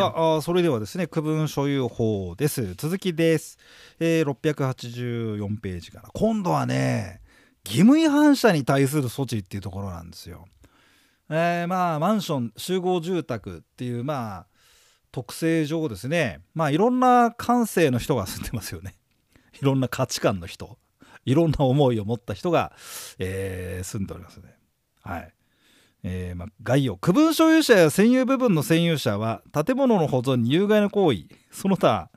さあそれではですね区分所有法です続きです、えー、684ページから今度はね義務違反者に対する措置っていうところなんですよ。えー、まあマンション集合住宅っていうまあ特性上ですねまあいろんな感性の人が住んでますよね。いろんな価値観の人いろんな思いを持った人が、えー、住んでおりますね。はい。えーま、概要区分所有者や占有部分の占有者は建物の保存に有害な行為その他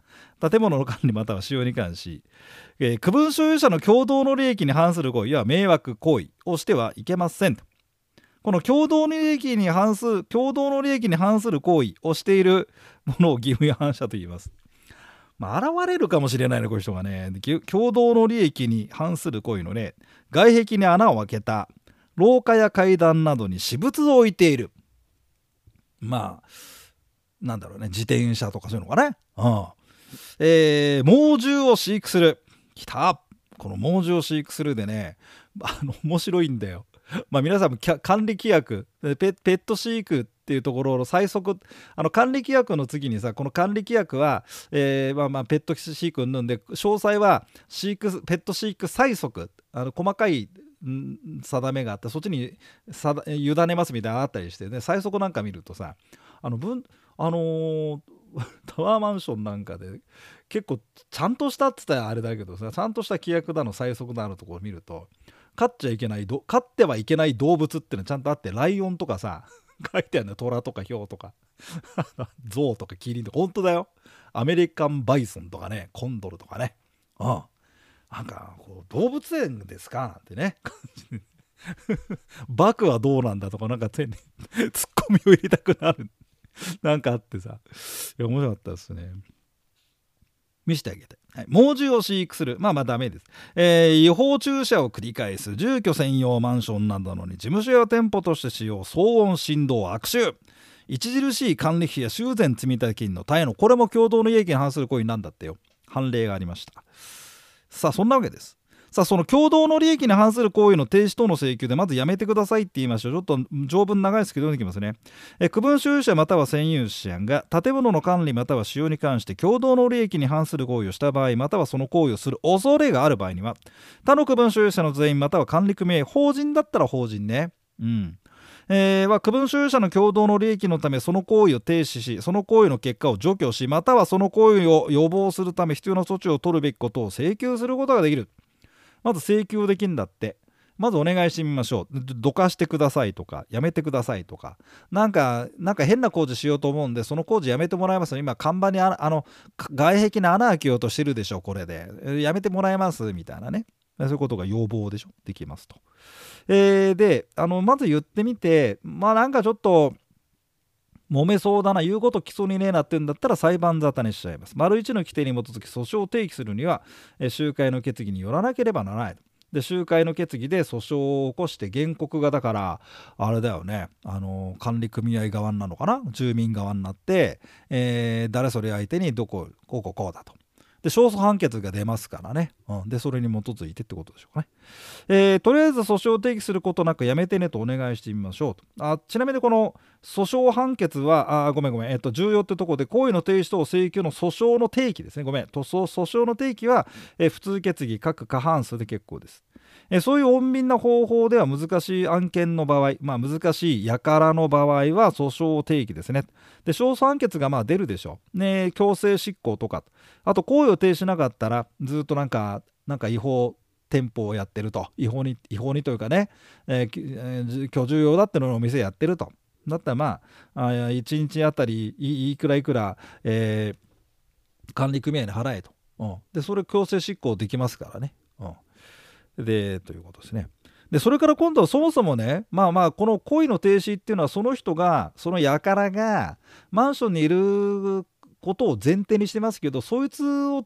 建物の管理または使用に関し、えー、区分所有者の共同の利益に反する行為は迷惑行為をしてはいけません。とこの共同の利益に反する共同の利益に反する行為をしているものを義務違反者と言います。まあ、現れるかもしれないねこういう人がね。共同の利益に反する行為のね外壁に穴を開けた。廊下や階段などに私物を置いている。まあなんだろうね。自転車とかそういうのかね。うん。えー、猛獣を飼育する。きた。この猛獣を飼育するでね あの面白いんだよ。まあ皆さんも管理規約。ペット飼育っていうところの最速。あの管理規約の次にさこの管理規約は、えーまあ、まあペット飼育んで詳細は飼育ペット飼育最速。あの細かい定めがあってそっちに委ねますみたいなのあったりしてね。最速なんか見るとさあの分あのー、タワーマンションなんかで結構ちゃんとしたっつったらあれだけどさちゃんとした規約だの最速だのところを見ると飼っちゃいけない飼ってはいけない動物ってのはちゃんとあってライオンとかさ 書いてあるんだよ。虎とかヒョウとか。ゾウとかキリンとか。本当だよ。アメリカンバイソンとかねコンドルとかね。うん。なんかこう動物園ですか？なんてね。バクはどうなんだとかなんか手に ツッコミを入れたくなる。なんかあってさ。いや面白かったですね。見せてあげて、はい、猛獣を飼育する。まあまあダメです、えー、違法駐車を繰り返す。住居専用マンションなどのに事務所や店舗として使用騒音振動悪臭著しい管理費や修繕積立金の滞納これも共同の利益に反する行為なんだってよ。判例がありました。さあそんなわけです。さあその共同の利益に反する行為の停止等の請求でまずやめてくださいって言いましょう。ちょっと条文長いですけど読んできますね。え区分所有者または占有者が建物の管理または使用に関して共同の利益に反する行為をした場合またはその行為をする恐れがある場合には他の区分所有者の全員または管理組合法人だったら法人ね。うん。えー、は区分所有者の共同の利益のためその行為を停止しその行為の結果を除去しまたはその行為を予防するため必要な措置を取るべきことを請求することができる。まず請求できるんだって。まずお願いしてみましょう。どかしてくださいとかやめてくださいとか。なんかなんか変な工事しようと思うんでその工事やめてもらいます今看板にあの外壁に穴開けようとしてるでしょこれで。やめてもらえます？みたいなね。そういうことが要望でしょ？できますと。えー、であのまず言ってみてまあなんかちょっと揉めそうだな言うこと基礎にねえなってんだったら裁判沙汰にしちゃいます。丸1の規定に基づき訴訟を提起するには、え集会の決議によらなければならない。で集会の決議で訴訟を起こして原告がだからあれだよねあの管理組合側なのかな？住民側になって、えー、誰それ相手にどここうこうこうだとで勝訴判決が出ますからね、うん、でそれに基づいてってことでしょうかね、えー、とりあえず訴訟を提起することなくやめてねとお願いしてみましょうと。あちなみにこの訴訟判決はあごめんごめん、えっと、重要ってところで行為の停止等請求の訴訟の提起ですね。ごめん。訴訟の提起は、えー、普通決議各過半数で結構です。えそういう穏便な方法では難しい案件の場合、まあ、難しい輩の場合は訴訟を提起ですね。で勝訴判決がまあ出るでしょう。ね、強制執行とかあと行為を停止しなかったらずっとなんかなんか違法店舗をやってると違法に違法にというかね、えー、居住用だってのをお店やってると。だったらまああ1日あたりいくらいくら、えー、管理組合に払えと、うん、でそれ強制執行できますからね。うんでということですね。でそれから今度はそもそもねまあまあこの恋の停止っていうのはその人がその輩がマンションにいることを前提にしてますけどそいつを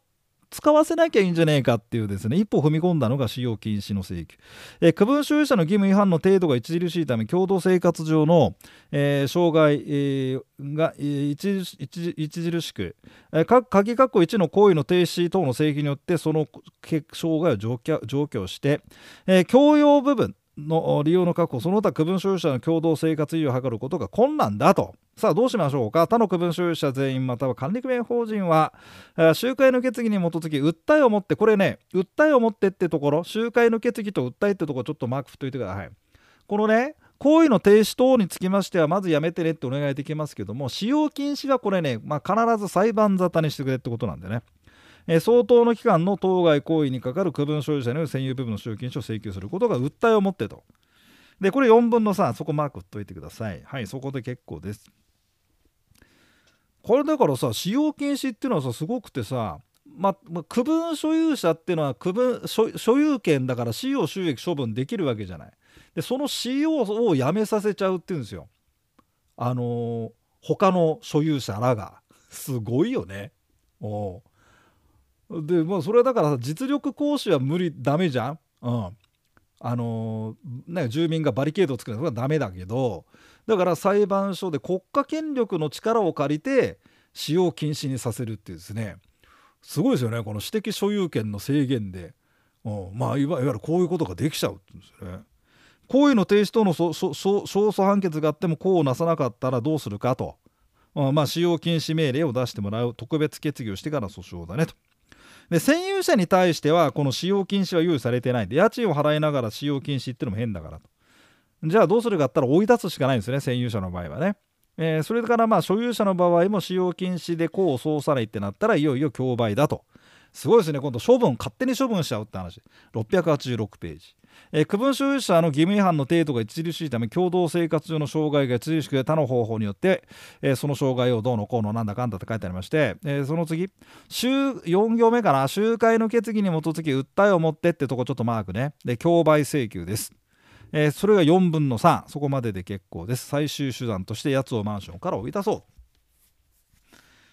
使わせなきゃいいんじゃねえかっていうですね一歩踏み込んだのが使用禁止の請求、えー、区分所有者の義務違反の程度が著しいため共同生活上の、えー、障害、えー、が、著しく、えー、鍵括弧1の行為の停止等の請求によってその障害を除去除去して、えー、共用部分の利用の確保その他区分所有者の共同生活維持を図ることが困難だと。さあどうしましょうか他の区分所有者全員または管理組合法人は集会の決議に基づき訴えを持ってこれね訴えを持ってってところ集会の決議と訴えってところちょっとマーク振っといてくださいこのね行為の停止等につきましてはまずやめてねってお願いできますけども使用禁止はこれね、まあ、必ず裁判沙汰にしてくれってことなんでねえ相当の期間の当該行為にかかる区分所有者による占有部分の使用禁止を請求することが訴えをもってと。で、これ4分の3、そこマーク打っといてください。はい、そこで結構です。これだからさ、使用禁止っていうのはさ、すごくてさ、まま区分所有者っていうのは区分所有権だから使用収益処分できるわけじゃない。でその使用をやめさせちゃうっていうんですよ。あのー、他の所有者らが。すごいよね。おでまあそれはだから実力行使は無理ダメじゃん。うん。あのー、ね、住民がバリケードを作るのはダメだけどだから裁判所で国家権力の力を借りて使用禁止にさせるっていうですね。すごいですよね。この私的所有権の制限で、うん、まあいわゆるこういうことができちゃうってうんですよね。行為の停止等の勝訴判決があってもこうなさなかったらどうするかと、うん、まあ使用禁止命令を出してもらう特別決議をしてから訴訟だねと。で占有者に対してはこの使用禁止は用意されてないんで家賃を払いながら使用禁止っていうのも変だからと。じゃあどうするかって言ったら追い出すしかないんですね占有者の場合はね、えー、それからまあ所有者の場合も使用禁止で功を奏さないってなったらいよいよ競売だと。すごいですね今度処分勝手に処分しちゃうって話。686ページ。えー、区分所有者の義務違反の程度が著しいため共同生活上の障害が著しく他の方法によって、えー、その障害をどうのこうのなんだかんだって書いてありまして、えー、その次週4行目かな。集会の決議に基づき訴えを持ってってとこちょっとマークね。で競売請求です。えー、それが4分の3そこまでで結構です。最終手段としてやつをマンションから追い出そう。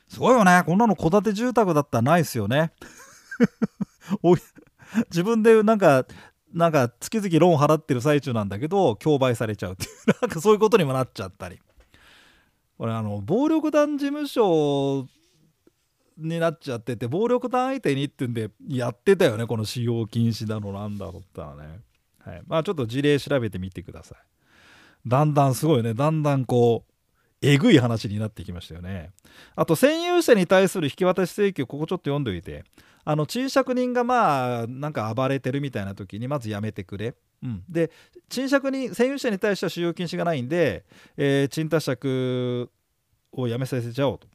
すごいよね。こんなの戸建て住宅だったらないですよね。自分でなんかなんか月々ローン払ってる最中なんだけど競売されちゃうっていう。なんかそういうことにもなっちゃったり。これあの暴力団事務所になっちゃってて暴力団相手にってんでやってたよね。この使用禁止だのなんだろうったらね、はい、まあちょっと事例調べてみてください。だんだんすごいね。だんだんこうえぐい話になってきましたよね。あと占有者に対する引き渡し請求ここちょっと読んでおいて。あの賃借人がまあなんか暴れてるみたいな時にまずやめてくれ、うん、で賃借人占有者に対しては使用禁止がないんで、えー、賃貸借をやめさせちゃおうと、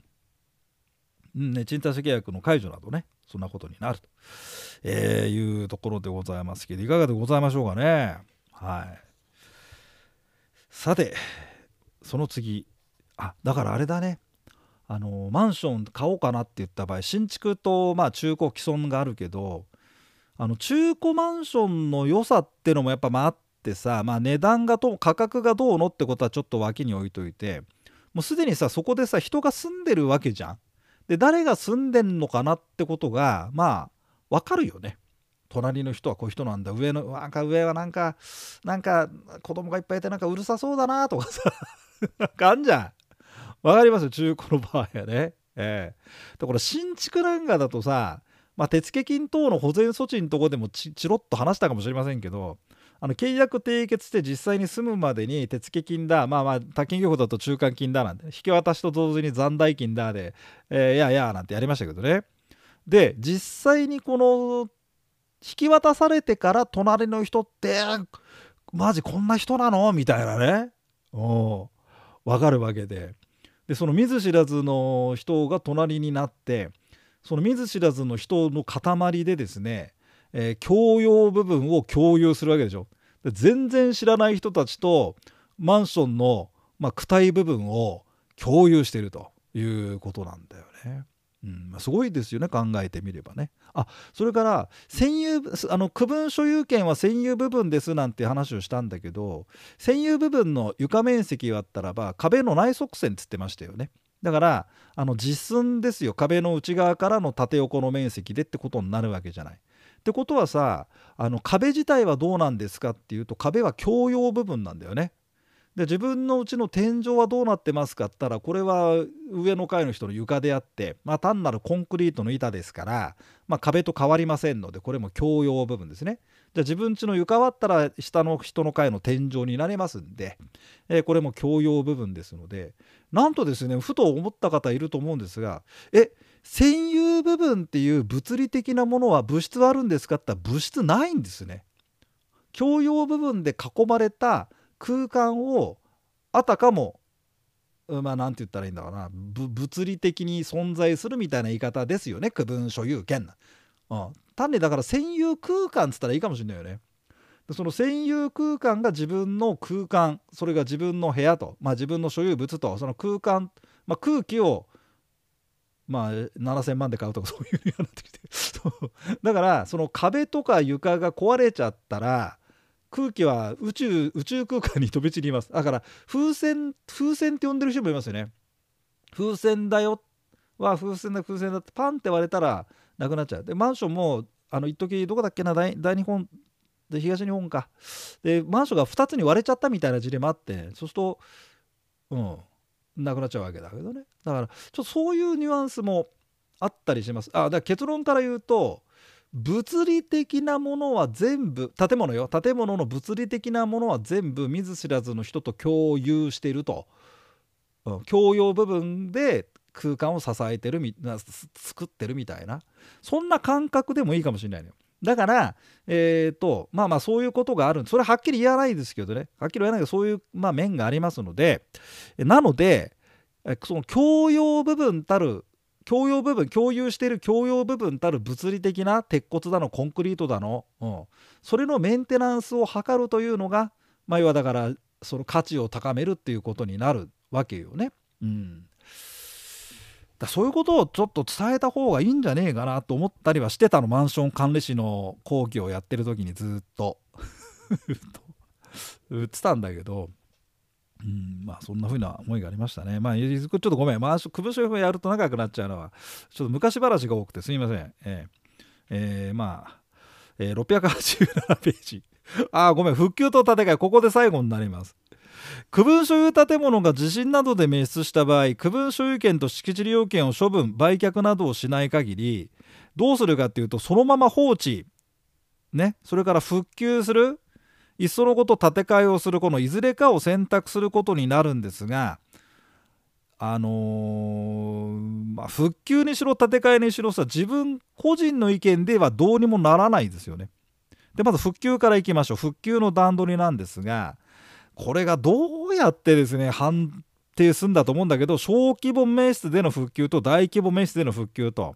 うん。ね、賃貸借契約の解除などね。そんなことになると、えー、いうところでございますけどいかがでございましょうかね。はい。さてその次。あだからあれだね。あのマンション買おうかなって言った場合新築とまあ中古既存があるけどあの中古マンションの良さってのもやっぱまあってさ、まあ、値段がと価格がどうのってことはちょっと脇に置いといてもうすでにさそこでさ人が住んでるわけじゃん。で誰が住んでんのかなってことがまあわかるよね。隣の人はこういう人なんだ上のなんか上はなんかなんか子供がいっぱいいてなんかうるさそうだなとかさ なんかあんじゃん。わかります？中古の場合はね。えー、だから新築なんかだとさ、まあ、手付金等の保全措置のとこでもちちろっと話したかもしれませんけどあの契約締結して実際に住むまでに手付金だまあまあ他金業法だと中間金だなんて引き渡しと同時に残代金だで、えー、いやいやなんてやりましたけどね。で実際にこの引き渡されてから隣の人ってマジこんな人なの？みたいなね。お分かるわけで。でその見ず知らずの人が隣になってその見ず知らずの人の塊でですね、えー、共用部分を共有するわけでしょ。で全然知らない人たちとマンションの、まあ、躯体部分を共有しているということなんだよね。うんまあ、すごいですよね考えてみればね。あそれから占有あの区分所有権は占有部分ですなんて話をしたんだけど占有部分の床面積はあったらば壁の内側線っつってましたよね。だからあの実寸ですよ壁の内側からの縦横の面積でってことになるわけじゃない。ってことはさあの壁自体はどうなんですかっていうと壁は共用部分なんだよね。で自分のうちの天井はどうなってますかって言ったらこれは上の階の人の床であって、まあ、単なるコンクリートの板ですから、まあ、壁と変わりませんのでこれも共用部分ですね。じゃあ自分家の床割ったら下の人の階の天井になりますんで、えー、これも共用部分ですのでなんとですねふと思った方いると思うんですがえっ占有部分っていう物理的なものは物質はあるんですかって言ったら物質ないんですね。共用部分で囲まれた空間をあたかもまあ何て言ったらいいんだろうな。物理的に存在するみたいな言い方ですよね。区分所有権、うん、単にだから占有空間っつったらいいかもしれないよね。その占有空間が自分の空間それが自分の部屋と、まあ、自分の所有物とその空間、まあ、空気をまあ7,000万で買うとかそういうになってきて。だからその壁とか床が壊れちゃったら空気は宇宙宇宙空間に飛び散ります。だから風船風船って呼んでる人もいますよね。風船だよ。は風船だ風船だってパンって割れたらなくなっちゃう。でマンションもあの一時どこだっけな大日本で東日本か。でマンションが2つに割れちゃったみたいな事例もあってそうするとうん。なくなっちゃうわけだけどね。だからちょっとそういうニュアンスもあったりします。あだから結論から言うと物理的なものは全部建物よ。建物の物理的なものは全部見ず知らずの人と共有していると、うん、共用部分で空間を支えてるみ作ってるみたいな。そんな感覚でもいいかもしれないのよ。だからえっ、ー、とまあまあそういうことがある。それははっきり言わないですけどね。はっきり言わないけどそういう、まあ、面がありますので。なのでその共用部分たる共用部分共有している共用部分たる物理的な鉄骨だのコンクリートだの、うん、それのメンテナンスを図るというのがまあ要はだからその価値を高めるっていうことになるわけよね。うん、だそういうことをちょっと伝えた方がいいんじゃねえかなと思ったりはしてたのマンション管理士の講義をやってる時にずっと 言ってたんだけどうん、まあそんな風な思いがありましたね。まあちょっとごめん、まあ、区分賞やると長くなっちゃうのは、ちょっと昔話が多くてすみません。えー、えー、まあ、えー、687ページ。ああ、ごめん、復旧と建て替え、ここで最後になります。区分所有建物が地震などで滅失した場合、区分所有権と敷地利用権を処分、売却などをしない限り、どうするかっていうと、そのまま放置、ね、それから復旧する、いっそのこと建て替えをする。このいずれかを選択することになるんですがあのー、まあ、復旧にしろ建て替えにしろさ自分個人の意見ではどうにもならないですよね。でまず復旧からいきましょう。復旧の段取りなんですがこれがどうやってですね判定するんだと思うんだけど小規模名室での復旧と大規模名室での復旧と、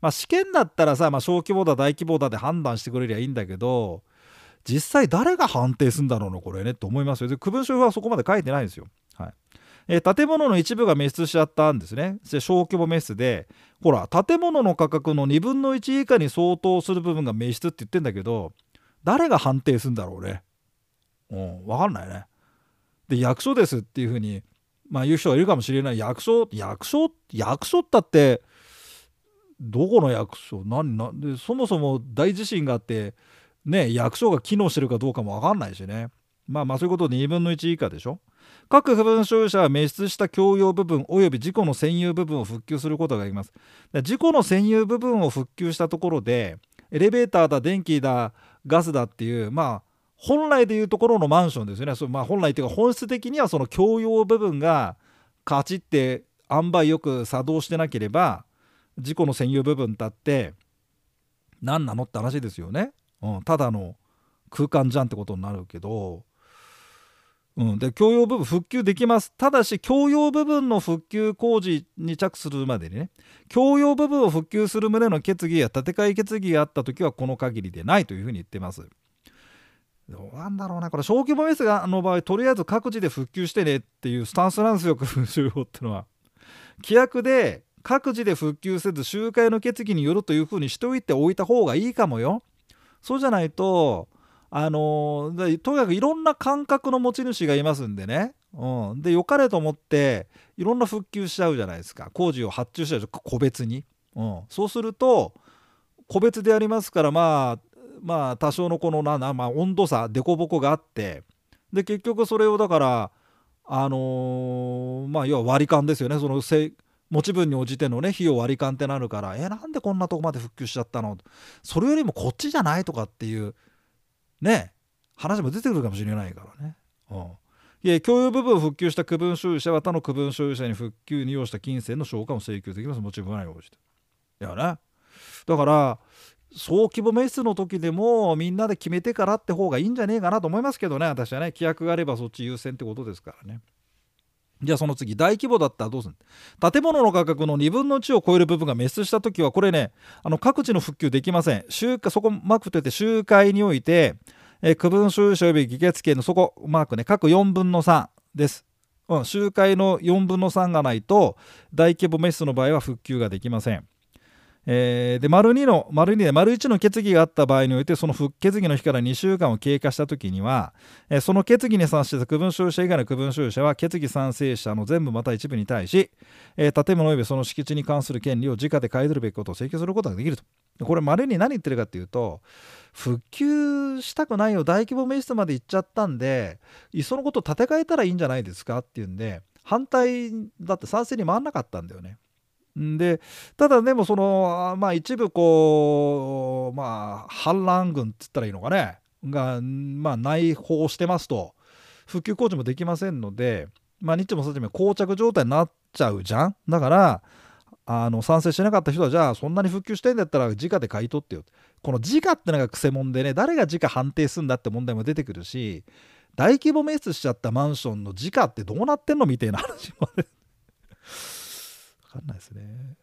まあ、試験だったらさ、まあ、小規模だ大規模だで判断してくれりゃいいんだけど実際誰が判定するんだろうなこれねって思いますよで区分所はそこまで書いてないんですよ。はいえー、建物の一部が滅失しちゃったんですね。で小規模滅失でほら建物の価格の2分の1以下に相当する部分が滅失って言ってんだけど誰が判定するんだろうね。うん、分かんないね。で役所ですっていうふうにまあ言う人がいるかもしれない。役所役所役所ったってどこの役所？何何？でそもそも大地震があってね役所が機能してるかどうかも分かんないしね。まあまあそういうことで2分の1以下でしょ？各不分所有者は滅失した共用部分及び事故の占有部分を復旧することができます。事故の占有部分を復旧したところでエレベーターだ電気だガスだっていうまあ本来でいうところのマンションですよね。そまあ、本来というか本質的にはその共用部分がカチって塩梅よく作動してなければ事故の占有部分だって何なのって話ですよね。うん、ただの空間じゃんってことになるけど、うん、で共用部分復旧できます。ただし共用部分の復旧工事に着するまでにね共用部分を復旧する旨の決議や建て替え決議があった時はこの限りでないというふうに言ってます。どうなんだろうなこれ。小規模メスがの場合とりあえず各自で復旧してねっていうスタンスなんですよ空収法ってのは。規約で各自で復旧せず集会の決議によるというふうにしておいておいた方がいいかもよ。そうじゃないとあのとにかくいろんな感覚の持ち主がいますんでね、うん、で良かれと思っていろんな復旧しちゃうじゃないですか。工事を発注しちゃう個別に、うん、そうすると個別でやりますからまあまあ多少のこのななまあ、温度差凸凹があってで結局それをだからあのー、まあ要は割り勘ですよねその持ち分に応じてのね費用割り勘ってなるからえなんでこんなとこまで復旧しちゃったの？それよりもこっちじゃないとかっていうね話も出てくるかもしれないからね。うんい共有部分を復旧した区分所有者は他の区分所有者に復旧に要した金銭の償還を請求できます。もちろんない応じて。いやね。だから小規模メスの時でもみんなで決めてからって方がいいんじゃねえかなと思いますけどね私はね。規約があればそっち優先ってことですからね。じゃあその次大規模だったらどうする建物の価格の2分の1を超える部分が滅失した時はこれねあの各地の復旧できません。集そこマークといって集会において、え、区分所有者及び議決権のそこマークね。各4分の3です、うん、集会の4分の3がないと大規模滅失の場合は復旧ができません。えー、で丸2の丸2で丸1の決議があった場合においてその決議の日から2週間を経過した時には、えー、その決議に賛してた区分所有者以外の区分所有者は決議賛成者の全部また一部に対し、えー、建物及びその敷地に関する権利を直で買い取るべきことを請求することができると。これ丸に何言ってるかっていうと復旧したくないよ大規模メストまで行っちゃったんでいっそのこと建て替えたらいいんじゃないですかっていうんで反対だって賛成に回んなかったんだよね。でただでもそのまあ一部こうまあ反乱軍っつったらいいのかね。がまあ内包してますと。復旧工事もできませんのでまあ日もさっも膠着状態になっちゃうじゃん。だからあの賛成しなかった人はじゃあそんなに復旧してんだったら直で買い取ってよ。この直ってのがくせ者でね誰が直判定するんだって問題も出てくるし大規模滅しちゃったマンションの直ってどうなってんのみたいな話もかんないですね。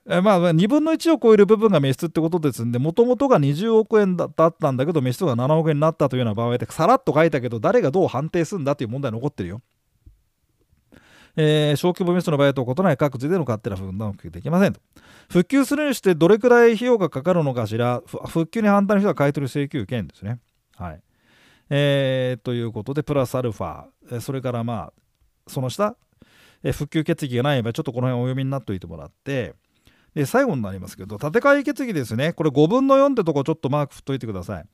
えまあ、2分の1を超える部分が滅失ってことですんで、もともとが20億円だったんだけど、滅失が7億円になったというような場合で、さらっと書いたけど、誰がどう判定するんだという問題残ってるよ。えー、小規模滅失の場合と異なり各自での勝手な分断を復旧できませんと。復旧するにしてどれくらい費用がかかるのかしら、復旧に反対の人は買い取る請求権ですね。はい。えー、ということで、プラスアルファ、それからまあ、その下、え復旧決議がない場合ちょっとこの辺お読みになっておいてもらってで最後になりますけど建て替え決議ですね。これ5分の4ってとこちょっとマーク振っといてください。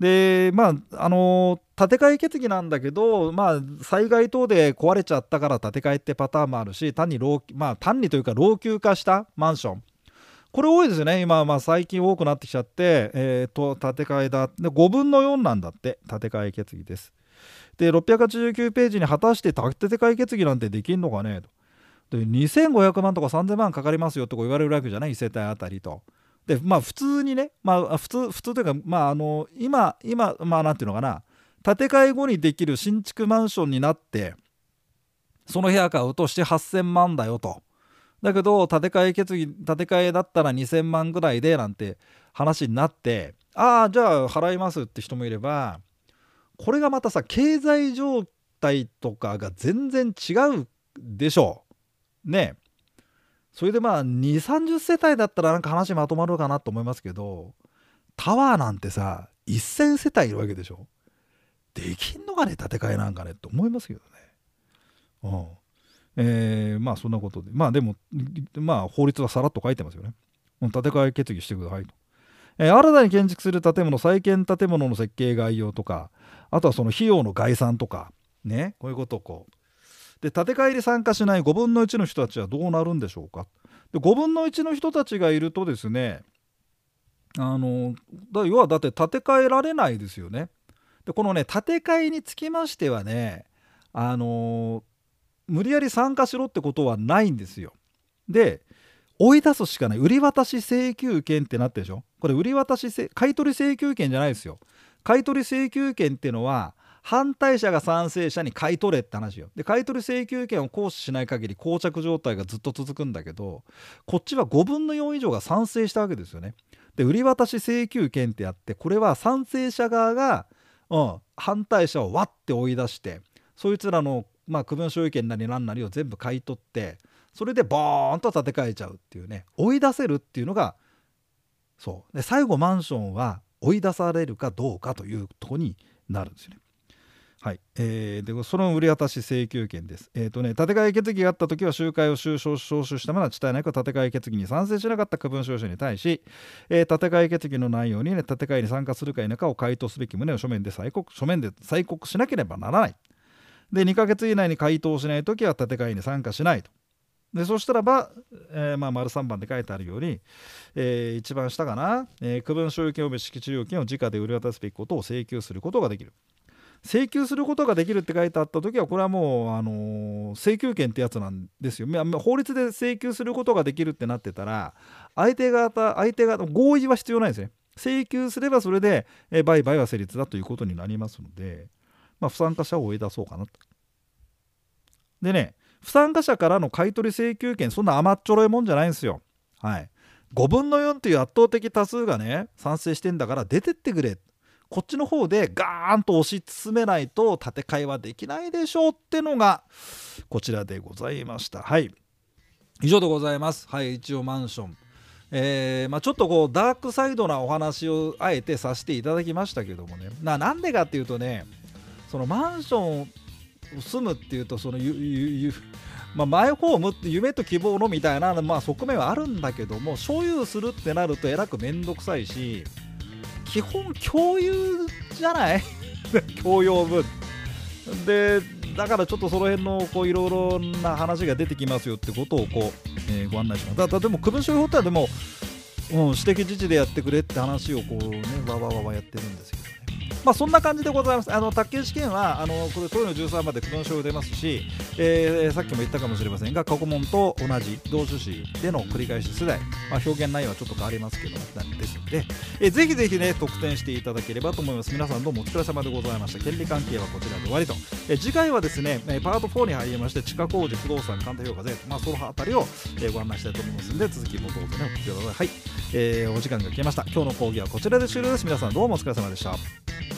でまああの建て替え決議なんだけどまあ災害等で壊れちゃったから建て替えってパターンもあるし単に老まあ単にというか老朽化したマンション。これ多いですよね。今まあ最近多くなってきちゃって、えー、と建て替えだで5分の4なんだって建て替え決議です。で689ページに果たして建て替え決議なんてできんのかね？と。で2500万とか3000万かかりますよって言われるわけじゃない？1世帯あたりと。でまあ普通にねまあ普通普通というかまああの今今まあなんていうのかな？建て替え後にできる新築マンションになってその部屋買うとして8000万だよと。だけど建て替え決議建て替えだったら2000万ぐらいでなんて話になってああじゃあ払いますって人もいればこれがまたさ経済状態とかが全然違うでしょう。ね。それでまあ2 3 0世帯だったらなんか話まとまるかなと思いますけどタワーなんてさ1,000世帯いるわけでしょ。できんのかね建て替えなんかねって思いますけどね。うん。えー、まあそんなことで。まあでもまあ法律はさらっと書いてますよね。建て替え決議してくださいと、えー、新たに建築する建物再建建物の設計概要とかあとはその費用の概算とかねこういうことをこう。で建て替えに参加しない5分の1の人たちはどうなるんでしょうか。で5分の1の人たちがいるとですねあのだ要はだって建て替えられないですよね。でこのね建て替えにつきましてはねあの無理やり参加しろってことはないんですよ。で追い出すしかない。売り渡し請求権ってなってるでしょ。これ売り渡し買取請求権じゃないですよ。買取請求権っていうのは反対者が賛成者に買い取れって話よ。で買取請求権を行使しない限り膠着状態がずっと続くんだけどこっちは5分の4以上が賛成したわけですよね。で売り渡し請求権ってあってこれは賛成者側が、うん、反対者をわって追い出してそいつらの、まあ、区分所有権なり何なりを全部買い取ってそれでボーンと建て替えちゃうっていうね追い出せるっていうのがそうで最後マンションは追い出されるかどうかというとこになるんですよね。はいえー、でその売り渡し請求権です。え、ー、とね、建て替え決議があったときは集会を収招集したまま地帯内閣建て替え決議に賛成しなかった区分所有者に対し、えー、建て替え決議の内容に、ね、建て替えに参加するか否かを回答すべき旨を書面で催告書面で催告しなければならない。で、2ヶ月以内に回答しないときは建て替えに参加しないと。でそしたらば、えーまあ、丸3番で書いてあるように、えー一番下かな、えー区分所有権及び敷地料金を直で売り渡すべきことを請求することができる。請求することができるって書いてあった時はこれはもう、あのー請求権ってやつなんですよ。法律で請求することができるってなってたら相手方相手方合意は必要ないですね。請求すればそれで、えー売買は成立だということになりますので、まあ、不参加者を追い出そうかなと。でね不参加者からの買取請求権そんな甘っちょろいもんじゃないんですよ。はい。5分の4っていう圧倒的多数がね賛成してんだから出てってくれ。こっちの方でガーンと推し進めないと建て替えはできないでしょうってのがこちらでございました。はい。以上でございます。はい。一応マンション。えーまあ、ちょっとこうダークサイドなお話をあえてさせていただきましたけどもね。ななんでかっていうとねそのマンション住むっていうとそのゆゆゆまあ、マイホームって夢と希望のみたいな、まあ、側面はあるんだけども所有するってなるとえらく面倒くさいし基本共有じゃない？共用分でだからちょっとその辺のこういろいろな話が出てきますよってことをこう、えーご案内します。だだでも区分所有法ってはでも、うん、私的自治でやってくれって話をこうねわわわわやってるんですけどまあそんな感じでございます。あの宅建試験はあのこれ問いの13まで区分所有出ますし、えーさっきも言ったかもしれませんが過去問と同じ同種子での繰り返し世代、まあ、表現内容はちょっと変わりますけどですので、えーぜひぜひね得点していただければと思います。皆さんどうもお疲れ様でございました。権利関係はこちらで終わりと、えー次回はですねえーパート4に入りまして地下工事不動産鑑定評価税、まあ、そのあたりを、えーご案内したいと思いますので続きもどうぞねお聞きください。はい、えーお時間が来ました。今日の講義はこちらで終了です。皆さんどうもお疲れ様でした。